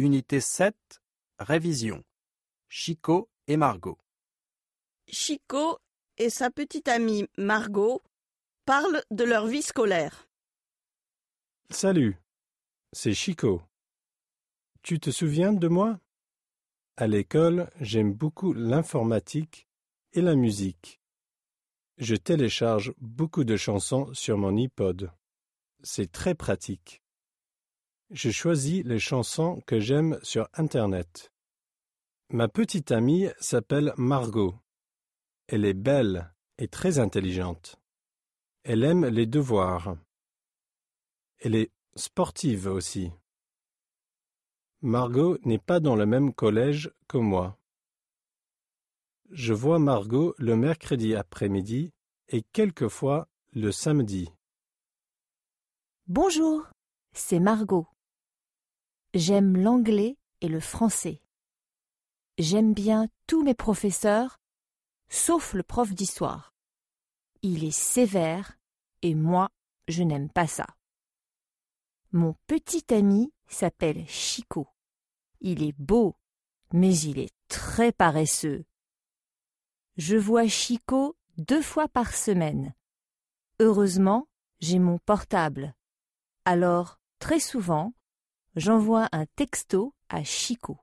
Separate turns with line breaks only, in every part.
Unité 7, révision. Chico et Margot.
Chico et sa petite amie Margot parlent de leur vie scolaire.
Salut, c'est Chico. Tu te souviens de moi? À l'école, j'aime beaucoup l'informatique et la musique. Je télécharge beaucoup de chansons sur mon iPod. C'est très pratique. Je choisis les chansons que j'aime sur Internet. Ma petite amie s'appelle Margot. Elle est belle et très intelligente. Elle aime les devoirs. Elle est sportive aussi. Margot n'est pas dans le même collège que moi. Je vois Margot le mercredi après-midi et quelquefois le samedi.
Bonjour, c'est Margot. J'aime l'anglais et le français. J'aime bien tous mes professeurs, sauf le prof d'histoire. Il est sévère et moi, je n'aime pas ça. Mon petit ami s'appelle Chico. Il est beau, mais il est très paresseux. Je vois Chico deux fois par semaine. Heureusement, j'ai mon portable. Alors, très souvent, j'envoie un texto à Chico.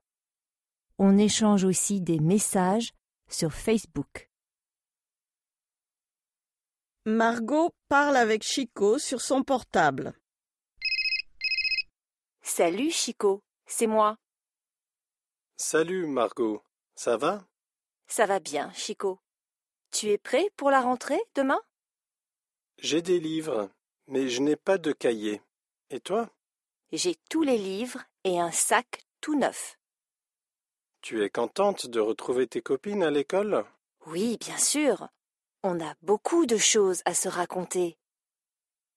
On échange aussi des messages sur Facebook.
Margot parle avec Chico sur son portable.
Salut Chico, c'est moi.
Salut Margot, ça va?
Ça va bien, Chico. Tu es prêt pour la rentrée demain?
J'ai des livres, mais je n'ai pas de cahier. Et toi?
J'ai tous les livres et un sac tout neuf.
Tu es contente de retrouver tes copines à l'école?
Oui, bien sûr. On a beaucoup de choses à se raconter.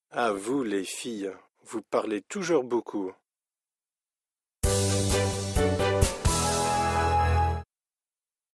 Ah vous les filles, vous parlez toujours beaucoup.